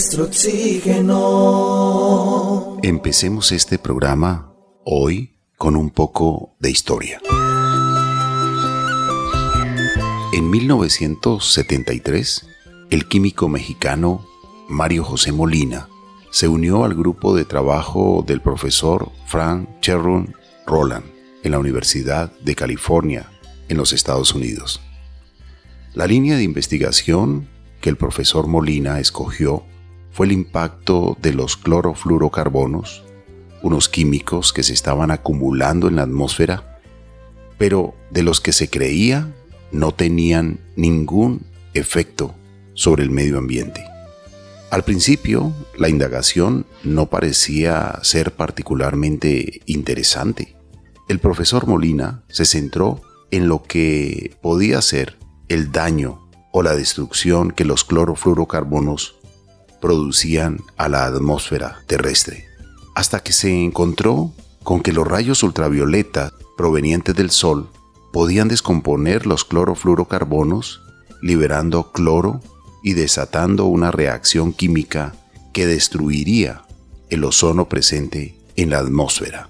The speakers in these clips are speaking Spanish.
nuestro oxígeno. Empecemos este programa hoy con un poco de historia. En 1973, el químico mexicano Mario José Molina se unió al grupo de trabajo del profesor Frank Cherron Roland en la Universidad de California, en los Estados Unidos. La línea de investigación que el profesor Molina escogió fue el impacto de los clorofluorocarbonos, unos químicos que se estaban acumulando en la atmósfera, pero de los que se creía no tenían ningún efecto sobre el medio ambiente. Al principio, la indagación no parecía ser particularmente interesante. El profesor Molina se centró en lo que podía ser el daño o la destrucción que los clorofluorocarbonos producían a la atmósfera terrestre, hasta que se encontró con que los rayos ultravioleta provenientes del Sol podían descomponer los clorofluorocarbonos, liberando cloro y desatando una reacción química que destruiría el ozono presente en la atmósfera.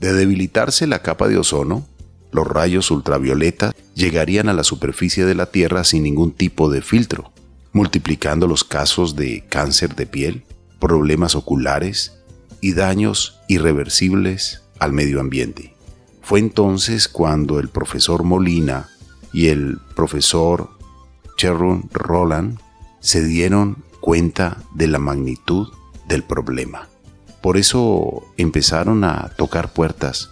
De debilitarse la capa de ozono, los rayos ultravioleta llegarían a la superficie de la Tierra sin ningún tipo de filtro, multiplicando los casos de cáncer de piel, problemas oculares y daños irreversibles al medio ambiente. Fue entonces cuando el profesor Molina y el profesor Cherron Roland se dieron cuenta de la magnitud del problema. Por eso empezaron a tocar puertas,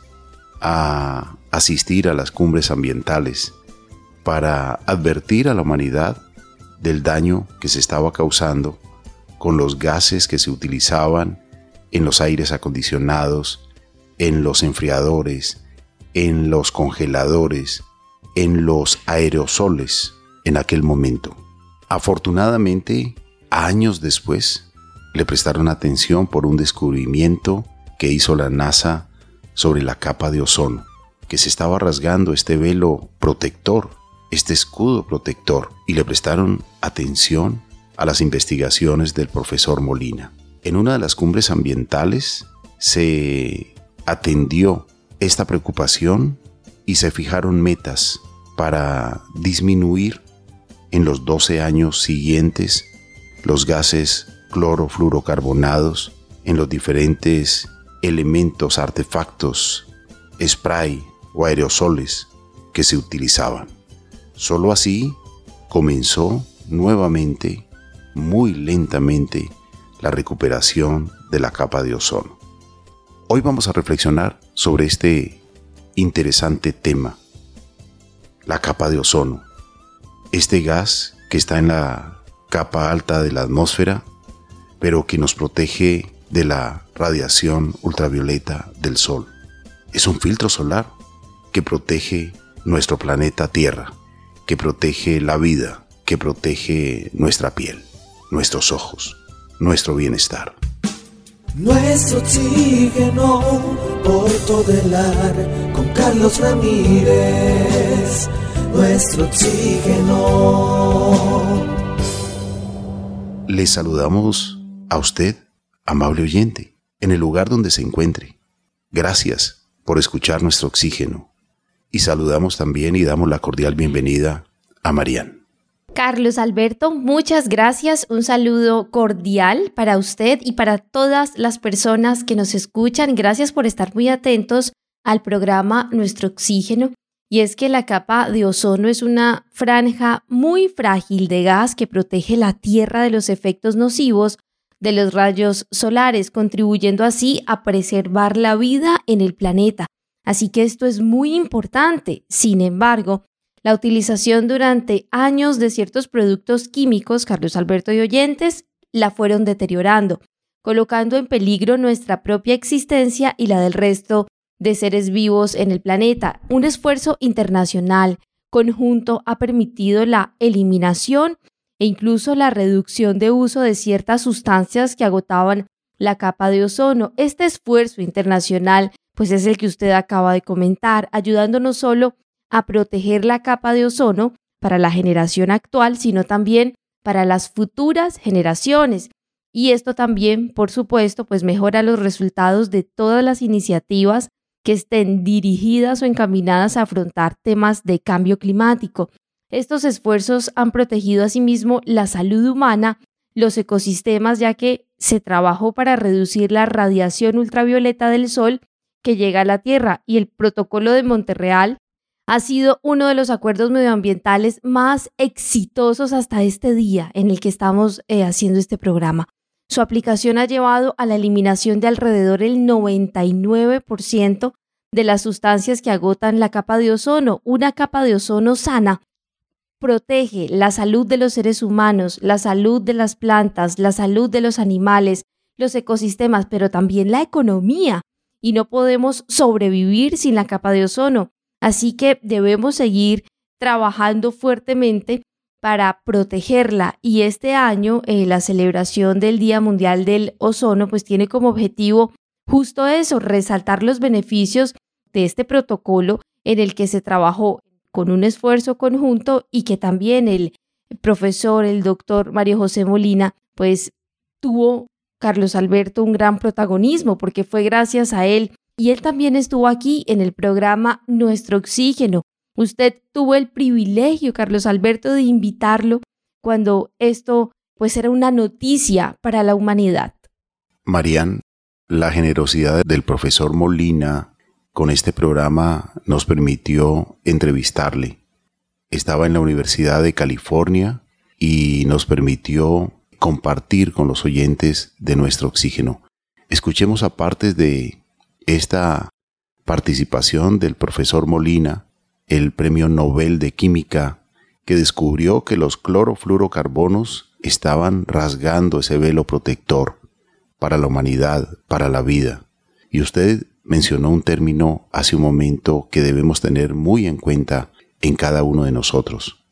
a asistir a las cumbres ambientales, para advertir a la humanidad del daño que se estaba causando con los gases que se utilizaban en los aires acondicionados, en los enfriadores, en los congeladores, en los aerosoles en aquel momento. Afortunadamente, años después, le prestaron atención por un descubrimiento que hizo la NASA sobre la capa de ozono, que se estaba rasgando este velo protector, este escudo protector, y le prestaron atención a las investigaciones del profesor Molina. En una de las cumbres ambientales se atendió esta preocupación y se fijaron metas para disminuir en los 12 años siguientes los gases clorofluorocarbonados en los diferentes elementos, artefactos, spray o aerosoles que se utilizaban. Solo así comenzó nuevamente, muy lentamente, la recuperación de la capa de ozono. Hoy vamos a reflexionar sobre este interesante tema, la capa de ozono. Este gas que está en la capa alta de la atmósfera, pero que nos protege de la radiación ultravioleta del Sol. Es un filtro solar que protege nuestro planeta Tierra, que protege la vida, que protege nuestra piel, nuestros ojos, nuestro bienestar. Nuestro oxígeno por todo el ar con Carlos Ramírez. Nuestro oxígeno. Le saludamos a usted, amable oyente, en el lugar donde se encuentre. Gracias por escuchar nuestro oxígeno. Y saludamos también y damos la cordial bienvenida a Marian. Carlos Alberto, muchas gracias. Un saludo cordial para usted y para todas las personas que nos escuchan. Gracias por estar muy atentos al programa Nuestro Oxígeno. Y es que la capa de ozono es una franja muy frágil de gas que protege la Tierra de los efectos nocivos de los rayos solares, contribuyendo así a preservar la vida en el planeta. Así que esto es muy importante. Sin embargo, la utilización durante años de ciertos productos químicos, Carlos Alberto y oyentes, la fueron deteriorando, colocando en peligro nuestra propia existencia y la del resto de seres vivos en el planeta. Un esfuerzo internacional conjunto ha permitido la eliminación e incluso la reducción de uso de ciertas sustancias que agotaban la capa de ozono. Este esfuerzo internacional pues es el que usted acaba de comentar, ayudando no solo a proteger la capa de ozono para la generación actual, sino también para las futuras generaciones. y esto también, por supuesto, pues mejora los resultados de todas las iniciativas que estén dirigidas o encaminadas a afrontar temas de cambio climático. Estos esfuerzos han protegido asimismo la salud humana, los ecosistemas, ya que se trabajó para reducir la radiación ultravioleta del Sol que llega a la Tierra y el protocolo de Monterreal ha sido uno de los acuerdos medioambientales más exitosos hasta este día en el que estamos eh, haciendo este programa. Su aplicación ha llevado a la eliminación de alrededor del 99% de las sustancias que agotan la capa de ozono. Una capa de ozono sana protege la salud de los seres humanos, la salud de las plantas, la salud de los animales, los ecosistemas, pero también la economía. Y no podemos sobrevivir sin la capa de ozono. Así que debemos seguir trabajando fuertemente para protegerla y este año eh, la celebración del Día Mundial del Ozono pues tiene como objetivo justo eso, resaltar los beneficios de este protocolo en el que se trabajó con un esfuerzo conjunto y que también el profesor, el doctor Mario José Molina, pues tuvo Carlos Alberto un gran protagonismo porque fue gracias a él y él también estuvo aquí en el programa Nuestro Oxígeno, Usted tuvo el privilegio, Carlos Alberto, de invitarlo cuando esto pues era una noticia para la humanidad. Marían, la generosidad del profesor Molina con este programa nos permitió entrevistarle. Estaba en la Universidad de California y nos permitió compartir con los oyentes de nuestro oxígeno. Escuchemos aparte de esta participación del profesor Molina el Premio Nobel de Química, que descubrió que los clorofluorocarbonos estaban rasgando ese velo protector para la humanidad, para la vida. Y usted mencionó un término hace un momento que debemos tener muy en cuenta en cada uno de nosotros.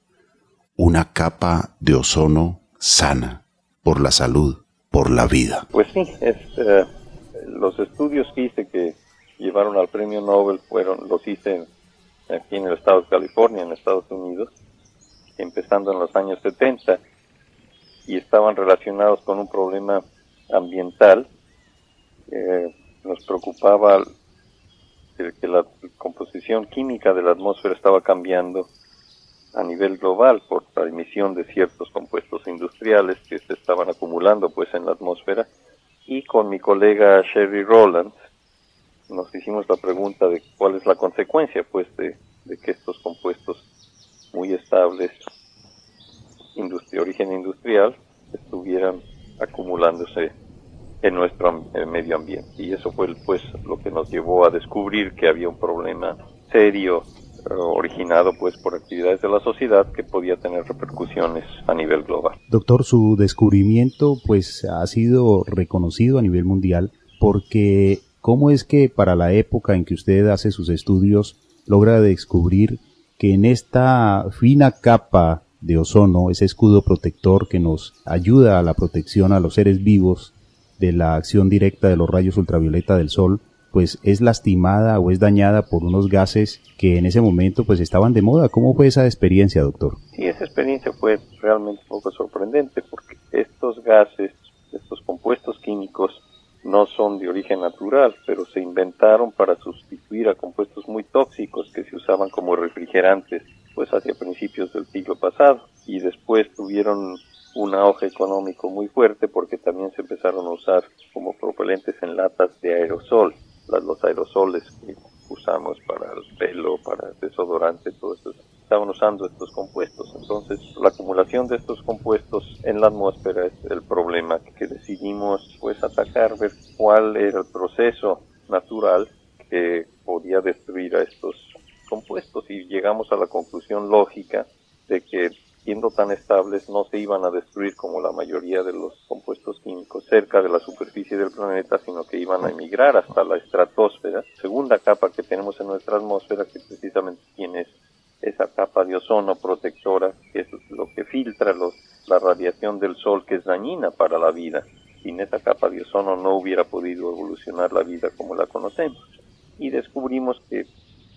Una capa de ozono sana por la salud, por la vida. Pues sí, eh, los estudios que hice que llevaron al premio Nobel fueron, los hice aquí en el estado de California, en Estados Unidos, empezando en los años 70, y estaban relacionados con un problema ambiental. nos preocupaba que la composición química de la atmósfera estaba cambiando a nivel global por la emisión de ciertos compuestos industriales que se estaban acumulando pues en la atmósfera. Y con mi colega Sherry Rowland nos hicimos la pregunta de cuál es la consecuencia pues de, que estos compuestos muy estables de origen industrial estuvieran acumulándose en nuestro medio ambiente. Y eso fue pues lo que nos llevó a descubrir que había un problema serio originado pues por actividades de la sociedad que podía tener repercusiones a nivel global. Doctor, su descubrimiento pues ha sido reconocido a nivel mundial porque ¿Cómo es que para la época en que usted hace sus estudios logra descubrir que en esta fina capa de ozono, ese escudo protector que nos ayuda a la protección a los seres vivos de la acción directa de los rayos ultravioleta del sol, pues es lastimada o es dañada por unos gases que en ese momento pues estaban de moda. ¿Cómo fue esa experiencia, doctor? Sí, esa experiencia fue realmente un poco sorprendente porque estos gases, estos compuestos químicos no son de origen natural, pero se inventaron para sustituir a compuestos muy tóxicos que se usaban como refrigerantes pues hacia principios del siglo pasado y después tuvieron un auge económico muy fuerte porque también se empezaron a usar como propelentes en latas de aerosol, los aerosoles que usamos para el pelo, para desodorante, todo eso estaban usando estos compuestos. Entonces, la acumulación de estos compuestos en la atmósfera es el problema que decidimos pues atacar, ver cuál era el proceso natural que podía destruir a estos compuestos y llegamos a la conclusión lógica de que siendo tan estables no se iban a destruir como la mayoría de los cerca de la superficie del planeta, sino que iban a emigrar hasta la estratosfera, segunda capa que tenemos en nuestra atmósfera que precisamente tiene esa capa de ozono protectora, que es lo que filtra los, la radiación del sol que es dañina para la vida. Sin esa capa de ozono no hubiera podido evolucionar la vida como la conocemos. Y descubrimos que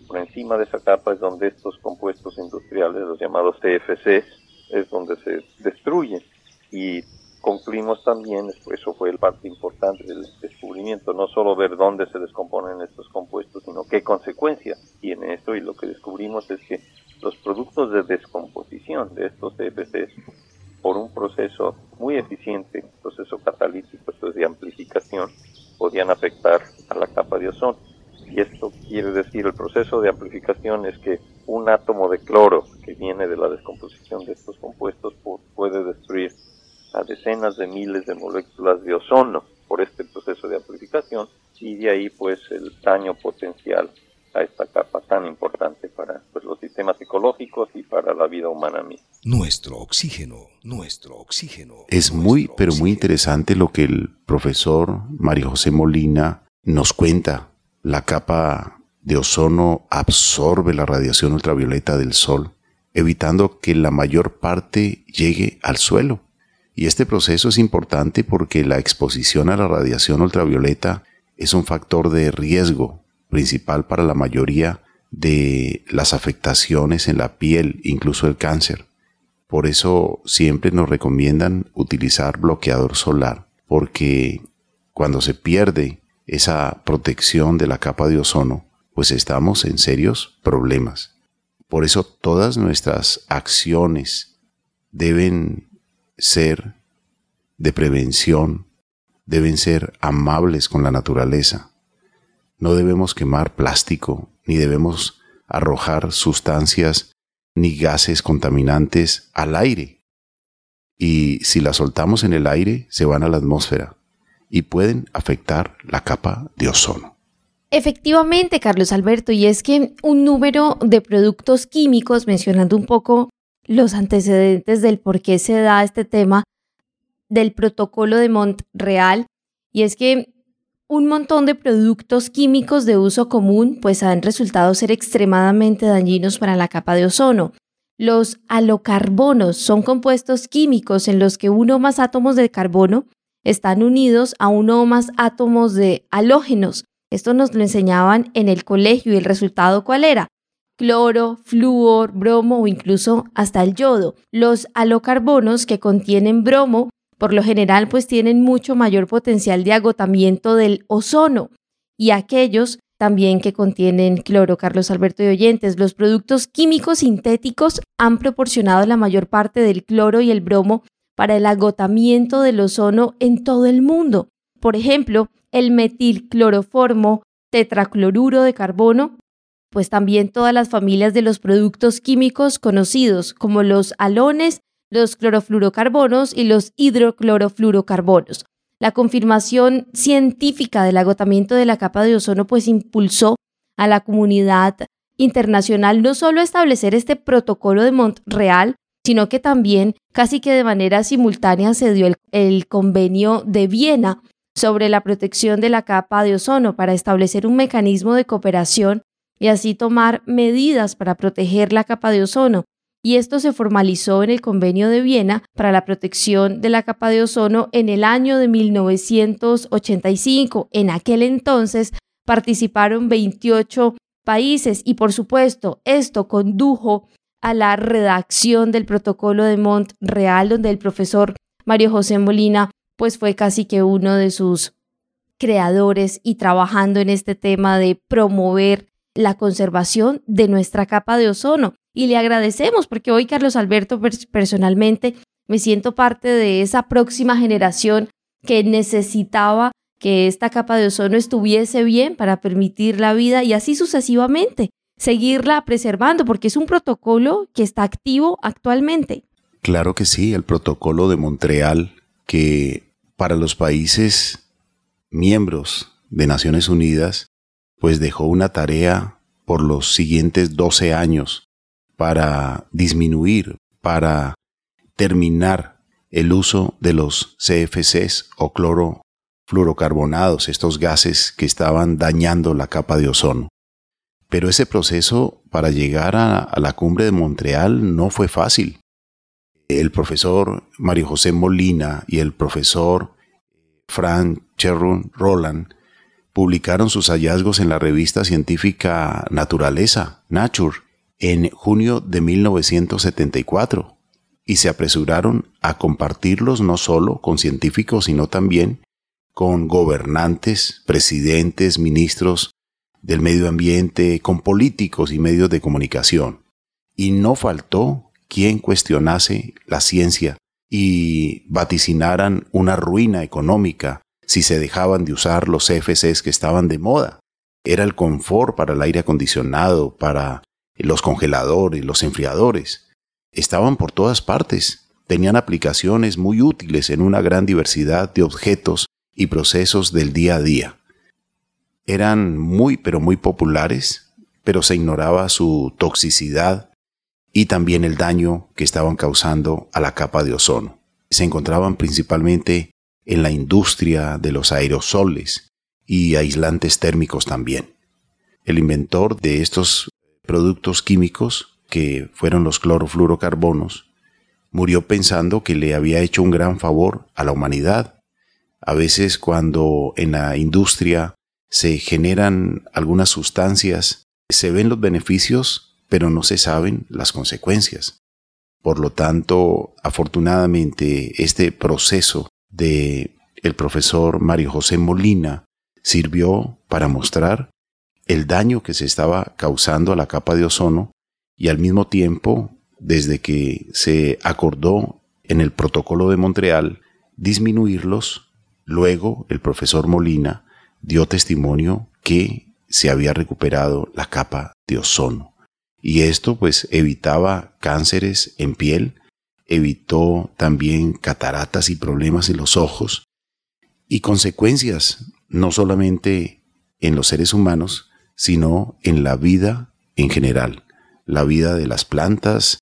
por encima de esa capa es donde estos compuestos industriales, los llamados TFC, es donde se destruyen. Y concluimos también, eso fue el parte importante del descubrimiento, no solo ver dónde se descomponen estos compuestos, sino qué consecuencias tiene esto y lo que descubrimos es que los productos de descomposición de estos CFCs por un proceso muy eficiente, proceso catalítico, esto es de amplificación, podían afectar a la capa de ozono. Y esto quiere decir, el proceso de amplificación es que un átomo de cloro que viene de la descomposición de estos compuestos puede destruir a decenas de miles de moléculas de ozono por este proceso de amplificación y de ahí pues el daño potencial a esta capa tan importante para pues, los sistemas ecológicos y para la vida humana misma. Nuestro oxígeno, nuestro oxígeno. Es muy, pero muy interesante lo que el profesor Mario José Molina nos cuenta. La capa de ozono absorbe la radiación ultravioleta del Sol, evitando que la mayor parte llegue al suelo. Y este proceso es importante porque la exposición a la radiación ultravioleta es un factor de riesgo principal para la mayoría de las afectaciones en la piel, incluso el cáncer. Por eso siempre nos recomiendan utilizar bloqueador solar, porque cuando se pierde esa protección de la capa de ozono, pues estamos en serios problemas. Por eso todas nuestras acciones deben ser de prevención, deben ser amables con la naturaleza. No debemos quemar plástico, ni debemos arrojar sustancias ni gases contaminantes al aire. Y si las soltamos en el aire, se van a la atmósfera y pueden afectar la capa de ozono. Efectivamente, Carlos Alberto, y es que un número de productos químicos, mencionando un poco los antecedentes del por qué se da este tema del protocolo de Montreal, y es que un montón de productos químicos de uso común pues han resultado ser extremadamente dañinos para la capa de ozono. Los alocarbonos son compuestos químicos en los que uno o más átomos de carbono están unidos a uno o más átomos de halógenos. Esto nos lo enseñaban en el colegio y el resultado cuál era? Cloro, flúor, bromo o incluso hasta el yodo. Los alocarbonos que contienen bromo por lo general pues tienen mucho mayor potencial de agotamiento del ozono y aquellos también que contienen cloro, Carlos Alberto y oyentes. Los productos químicos sintéticos han proporcionado la mayor parte del cloro y el bromo para el agotamiento del ozono en todo el mundo. Por ejemplo, el metilcloroformo, tetracloruro de carbono, pues también todas las familias de los productos químicos conocidos como los halones los clorofluorocarbonos y los hidroclorofluorocarbonos. La confirmación científica del agotamiento de la capa de ozono pues impulsó a la comunidad internacional no solo a establecer este protocolo de Montreal, sino que también casi que de manera simultánea se dio el, convenio de Viena sobre la protección de la capa de ozono para establecer un mecanismo de cooperación y así tomar medidas para proteger la capa de ozono y esto se formalizó en el Convenio de Viena para la protección de la capa de ozono en el año de 1985. En aquel entonces participaron 28 países y por supuesto esto condujo a la redacción del protocolo de Montreal donde el profesor Mario José Molina pues fue casi que uno de sus creadores y trabajando en este tema de promover la conservación de nuestra capa de ozono y le agradecemos porque hoy Carlos Alberto personalmente me siento parte de esa próxima generación que necesitaba que esta capa de ozono estuviese bien para permitir la vida y así sucesivamente, seguirla preservando porque es un protocolo que está activo actualmente. Claro que sí, el protocolo de Montreal que para los países miembros de Naciones Unidas pues dejó una tarea por los siguientes 12 años para disminuir, para terminar el uso de los CFCs o clorofluorocarbonados, estos gases que estaban dañando la capa de ozono. Pero ese proceso para llegar a, la cumbre de Montreal no fue fácil. El profesor Mario José Molina y el profesor Frank Cherron Roland publicaron sus hallazgos en la revista científica Naturaleza, Nature, en junio de 1974. y se apresuraron a compartirlos no solo con científicos, sino también con gobernantes, presidentes, ministros del medio ambiente, con políticos y medios de comunicación. Y no faltó quien cuestionase la ciencia y vaticinaran una ruina económica si se dejaban de usar los CFCs que estaban de moda. Era el confort para el aire acondicionado, para los congeladores, los enfriadores. Estaban por todas partes. Tenían aplicaciones muy útiles en una gran diversidad de objetos y procesos del día a día. Eran muy pero muy populares, pero se ignoraba su toxicidad y también el daño que estaban causando a la capa de ozono. Se encontraban principalmente en la industria de los aerosoles y aislantes térmicos también. El inventor de estos productos químicos, que fueron los clorofluorocarbonos, murió pensando que le había hecho un gran favor a la humanidad. A veces cuando en la industria se generan algunas sustancias, se ven los beneficios, pero no se saben las consecuencias. Por lo tanto, afortunadamente, este proceso de el profesor Mario José Molina sirvió para mostrar el daño que se estaba causando a la capa de ozono y al mismo tiempo, desde que se acordó en el protocolo de Montreal disminuirlos, luego el profesor Molina dio testimonio que se había recuperado la capa de ozono. Y esto pues evitaba cánceres en piel, evitó también cataratas y problemas en los ojos y consecuencias no solamente en los seres humanos, sino en la vida en general, la vida de las plantas,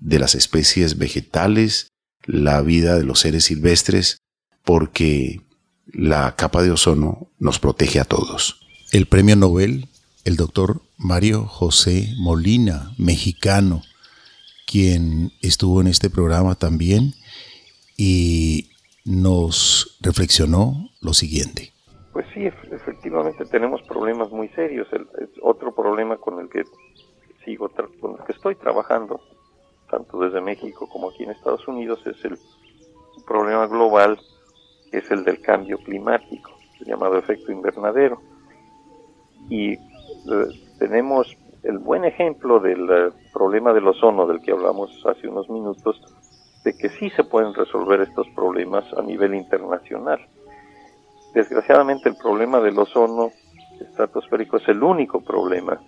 de las especies vegetales, la vida de los seres silvestres, porque la capa de ozono nos protege a todos. El premio Nobel, el doctor Mario José Molina, mexicano, quien estuvo en este programa también y nos reflexionó lo siguiente. Pues sí, efectivamente tenemos problemas muy serios. El, otro problema con el que sigo, con el que estoy trabajando, tanto desde México como aquí en Estados Unidos, es el problema global es el del cambio climático, llamado efecto invernadero. Y eh, tenemos el buen ejemplo del eh, problema del ozono del que hablamos hace unos minutos, de que sí se pueden resolver estos problemas a nivel internacional. Desgraciadamente el problema del ozono estratosférico es el único problema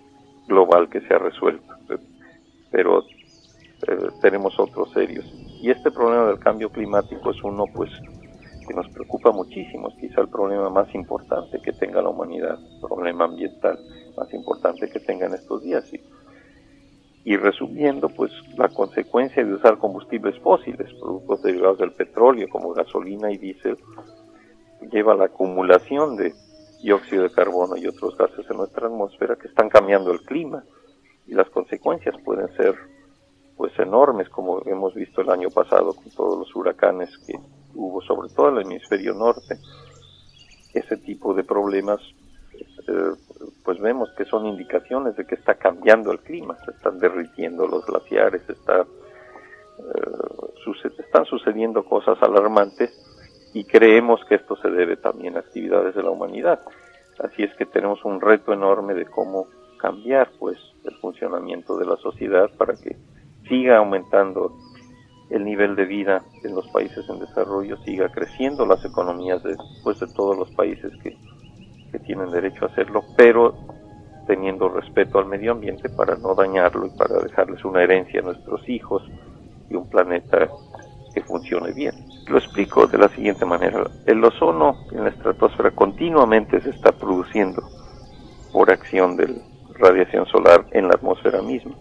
global que se ha resuelto, pero eh, tenemos otros serios. Y este problema del cambio climático es uno pues que nos preocupa muchísimo, es quizá el problema más importante que tenga la humanidad, problema ambiental más importante que tenga en estos días. Y, y resumiendo, pues la consecuencia de usar combustibles fósiles, productos derivados del petróleo como gasolina y diésel, lleva a la acumulación de dióxido de carbono y otros gases en nuestra atmósfera que están cambiando el clima y las consecuencias pueden ser pues enormes como hemos visto el año pasado con todos los huracanes que hubo sobre todo en el hemisferio norte, ese tipo de problemas, eh, pues vemos que son indicaciones de que está cambiando el clima, se están derritiendo los glaciares, está, eh, están sucediendo cosas alarmantes y creemos que esto se debe también a actividades de la humanidad. Así es que tenemos un reto enorme de cómo cambiar pues el funcionamiento de la sociedad para que siga aumentando el nivel de vida en los países en desarrollo siga creciendo, las economías de, pues, de todos los países que, que tienen derecho a hacerlo, pero teniendo respeto al medio ambiente para no dañarlo y para dejarles una herencia a nuestros hijos y un planeta que funcione bien. Lo explico de la siguiente manera. El ozono en la estratosfera continuamente se está produciendo por acción de radiación solar en la atmósfera misma.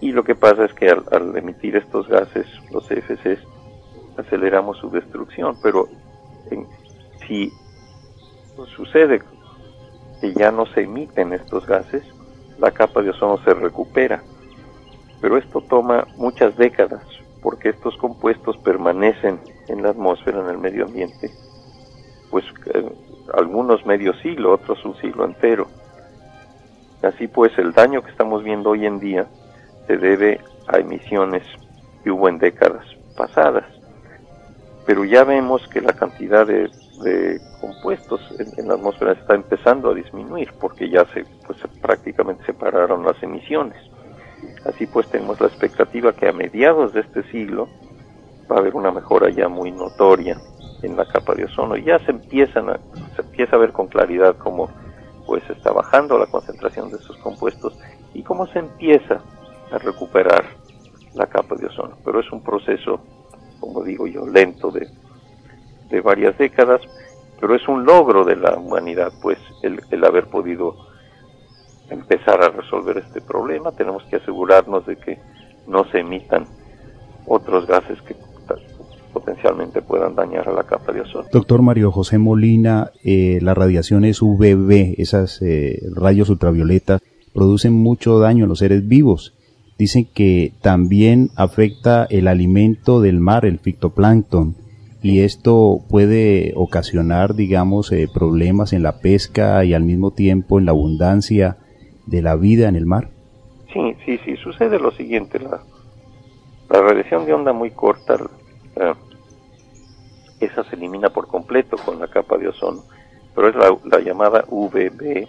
Y lo que pasa es que al, emitir estos gases, los CFCs, aceleramos su destrucción, pero si sucede que ya no se emiten estos gases, la capa de ozono se recupera. Pero esto toma muchas décadas, porque estos compuestos permanecen en la atmósfera, en el medio ambiente, pues eh, algunos medio siglo, otros un siglo entero. Así pues, el daño que estamos viendo hoy en día se debe a emisiones que hubo en décadas pasadas. Pero ya vemos que la cantidad de, compuestos en, la atmósfera está empezando a disminuir porque ya se, pues, prácticamente separaron las emisiones. Así pues tenemos la expectativa que a mediados de este siglo va a haber una mejora ya muy notoria en la capa de ozono. Ya se empiezan a, se empieza a ver con claridad cómo pues está bajando la concentración de esos compuestos y cómo se empieza a recuperar la capa de ozono. Pero es un proceso, como digo yo, lento de, de varias décadas, pero es un logro de la humanidad, pues el, el haber podido empezar a resolver este problema. Tenemos que asegurarnos de que no se emitan otros gases que potencialmente puedan dañar a la capa de ozono. Doctor Mario José Molina, eh, las radiaciones UVB, esas eh, rayos ultravioletas, producen mucho daño a los seres vivos. Dicen que también afecta el alimento del mar, el fitoplancton, y esto puede ocasionar, digamos, eh, problemas en la pesca y al mismo tiempo en la abundancia de la vida en el mar. Sí, sí, sí, sucede lo siguiente, la, la radiación de onda muy corta esa se elimina por completo con la capa de ozono, pero es la, llamada UVB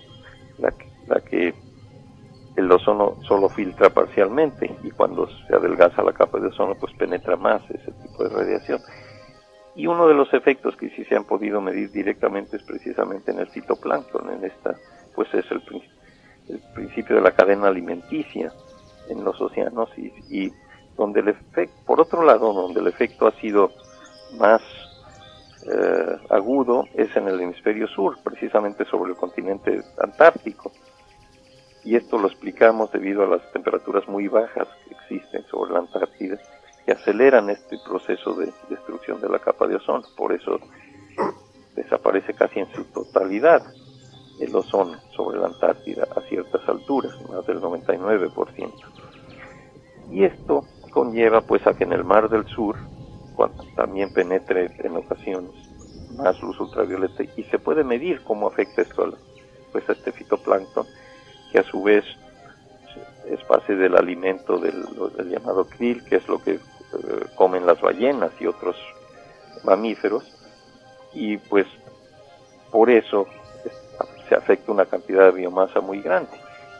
la la que el ozono solo filtra parcialmente y cuando se adelgaza la capa de ozono pues penetra más ese tipo de radiación. Y uno de los efectos que sí se han podido medir directamente es precisamente en el fitoplancton, en esta, pues es el, el principio de la cadena alimenticia en los océanos y, y donde el efecto, por otro lado, donde el efecto ha sido más eh, agudo es en el hemisferio sur, precisamente sobre el continente antártico. Y esto lo explicamos debido a las temperaturas muy bajas que existen sobre la Antártida, que aceleran este proceso de destrucción de la capa de ozono. Por eso desaparece casi en su totalidad el ozono sobre la Antártida a ciertas alturas, más del 99%. Y esto conlleva pues a que en el Mar del Sur cuando también penetre en ocasiones más luz ultravioleta y se puede medir cómo afecta esto al, pues a este fitoplancton que a su vez es base del alimento del, llamado krill que es lo que eh, comen las ballenas y otros mamíferos y pues por eso se afecta una cantidad de biomasa muy grande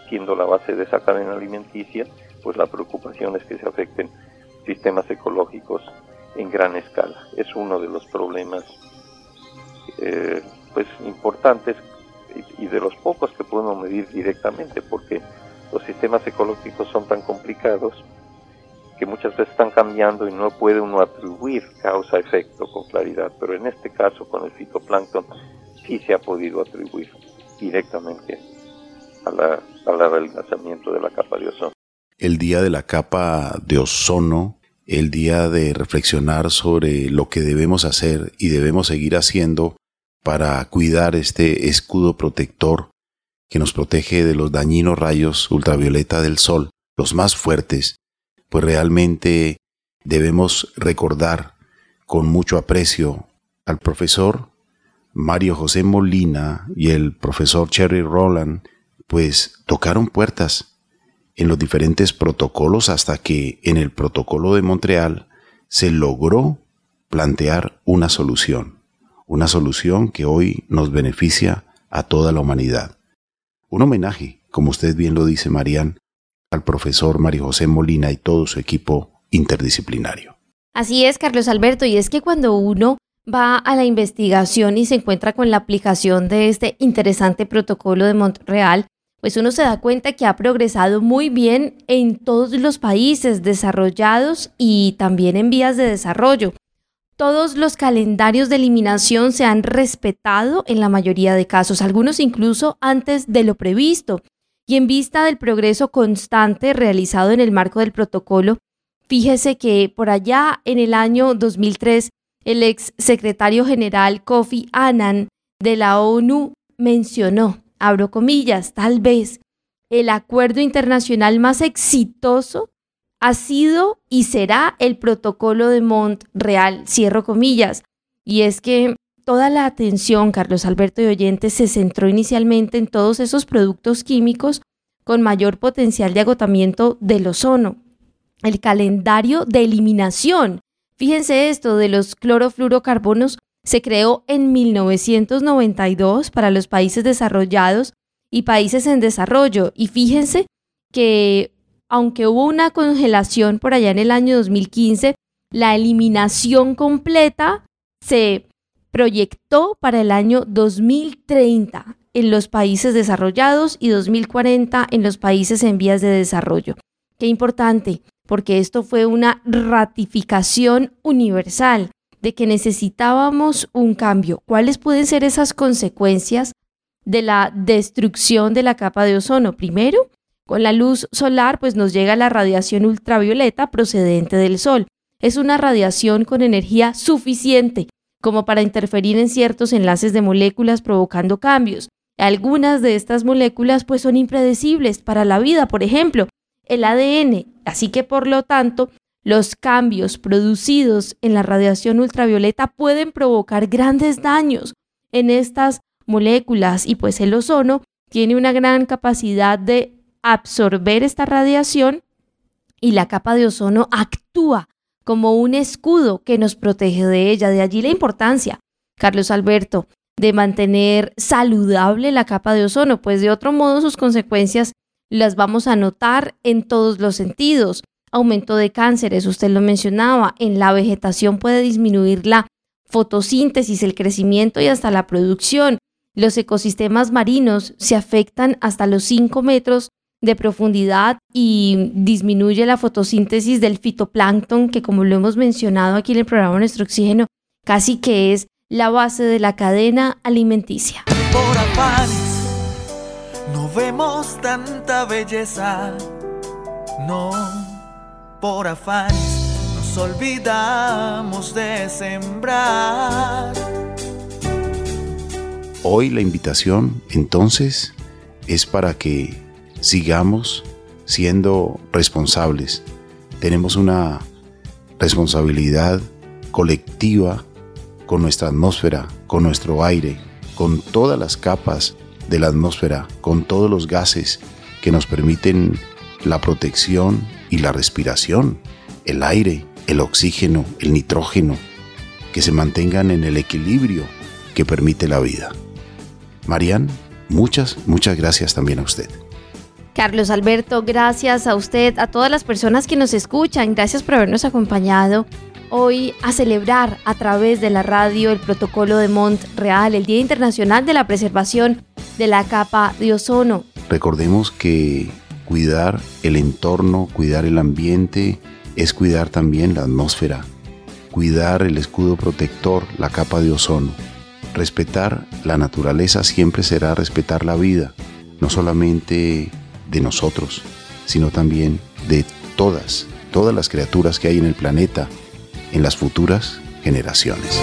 siendo la base de esa cadena alimenticia pues la preocupación es que se afecten sistemas ecológicos en gran escala. Es uno de los problemas eh, pues importantes y, de los pocos que podemos medir directamente porque los sistemas ecológicos son tan complicados que muchas veces están cambiando y no puede uno atribuir causa-efecto con claridad, pero en este caso con el fitoplancton sí se ha podido atribuir directamente a la, al adelgazamiento de la capa de ozono. El día de la capa de ozono el día de reflexionar sobre lo que debemos hacer y debemos seguir haciendo para cuidar este escudo protector que nos protege de los dañinos rayos ultravioleta del sol, los más fuertes, pues realmente debemos recordar con mucho aprecio al profesor Mario José Molina y el profesor Cherry Roland, pues tocaron puertas en los diferentes protocolos hasta que en el protocolo de Montreal se logró plantear una solución, una solución que hoy nos beneficia a toda la humanidad. Un homenaje, como usted bien lo dice, Marían, al profesor Mario José Molina y todo su equipo interdisciplinario. Así es, Carlos Alberto, y es que cuando uno va a la investigación y se encuentra con la aplicación de este interesante protocolo de Montreal, pues uno se da cuenta que ha progresado muy bien en todos los países desarrollados y también en vías de desarrollo. Todos los calendarios de eliminación se han respetado en la mayoría de casos, algunos incluso antes de lo previsto. Y en vista del progreso constante realizado en el marco del protocolo, fíjese que por allá en el año 2003, el ex secretario general Kofi Annan de la ONU mencionó abro comillas, tal vez el acuerdo internacional más exitoso ha sido y será el protocolo de Montreal, cierro comillas. Y es que toda la atención, Carlos Alberto y oyentes, se centró inicialmente en todos esos productos químicos con mayor potencial de agotamiento del ozono. el calendario de eliminación. Fíjense esto, de los clorofluorocarbonos se creó en 1992 para los países desarrollados y países en desarrollo. Y fíjense que aunque hubo una congelación por allá en el año 2015, la eliminación completa se proyectó para el año 2030 en los países desarrollados y 2040 en los países en vías de desarrollo. Qué importante, porque esto fue una ratificación universal de que necesitábamos un cambio. ¿Cuáles pueden ser esas consecuencias de la destrucción de la capa de ozono? Primero, con la luz solar pues nos llega la radiación ultravioleta procedente del sol. Es una radiación con energía suficiente como para interferir en ciertos enlaces de moléculas provocando cambios. Algunas de estas moléculas pues son impredecibles para la vida, por ejemplo, el ADN. Así que por lo tanto, los cambios producidos en la radiación ultravioleta pueden provocar grandes daños en estas moléculas y pues el ozono tiene una gran capacidad de absorber esta radiación y la capa de ozono actúa como un escudo que nos protege de ella. De allí la importancia, Carlos Alberto, de mantener saludable la capa de ozono, pues de otro modo sus consecuencias las vamos a notar en todos los sentidos. Aumento de cánceres, usted lo mencionaba, en la vegetación puede disminuir la fotosíntesis, el crecimiento y hasta la producción. Los ecosistemas marinos se afectan hasta los 5 metros de profundidad y disminuye la fotosíntesis del fitoplancton, que como lo hemos mencionado aquí en el programa Nuestro Oxígeno, casi que es la base de la cadena alimenticia. Por afanes, no vemos tanta belleza, no, por afanes, nos olvidamos de sembrar. Hoy la invitación entonces es para que sigamos siendo responsables. Tenemos una responsabilidad colectiva con nuestra atmósfera, con nuestro aire, con todas las capas de la atmósfera, con todos los gases que nos permiten la protección y la respiración, el aire, el oxígeno, el nitrógeno, que se mantengan en el equilibrio que permite la vida. Marian, muchas, muchas gracias también a usted. Carlos Alberto, gracias a usted, a todas las personas que nos escuchan, gracias por habernos acompañado hoy a celebrar a través de la radio el protocolo de Montreal, el Día Internacional de la Preservación de la Capa de Ozono. Recordemos que cuidar el entorno, cuidar el ambiente, es cuidar también la atmósfera, cuidar el escudo protector, la capa de ozono. Respetar la naturaleza siempre será respetar la vida, no solamente de nosotros, sino también de todas, todas las criaturas que hay en el planeta, en las futuras generaciones.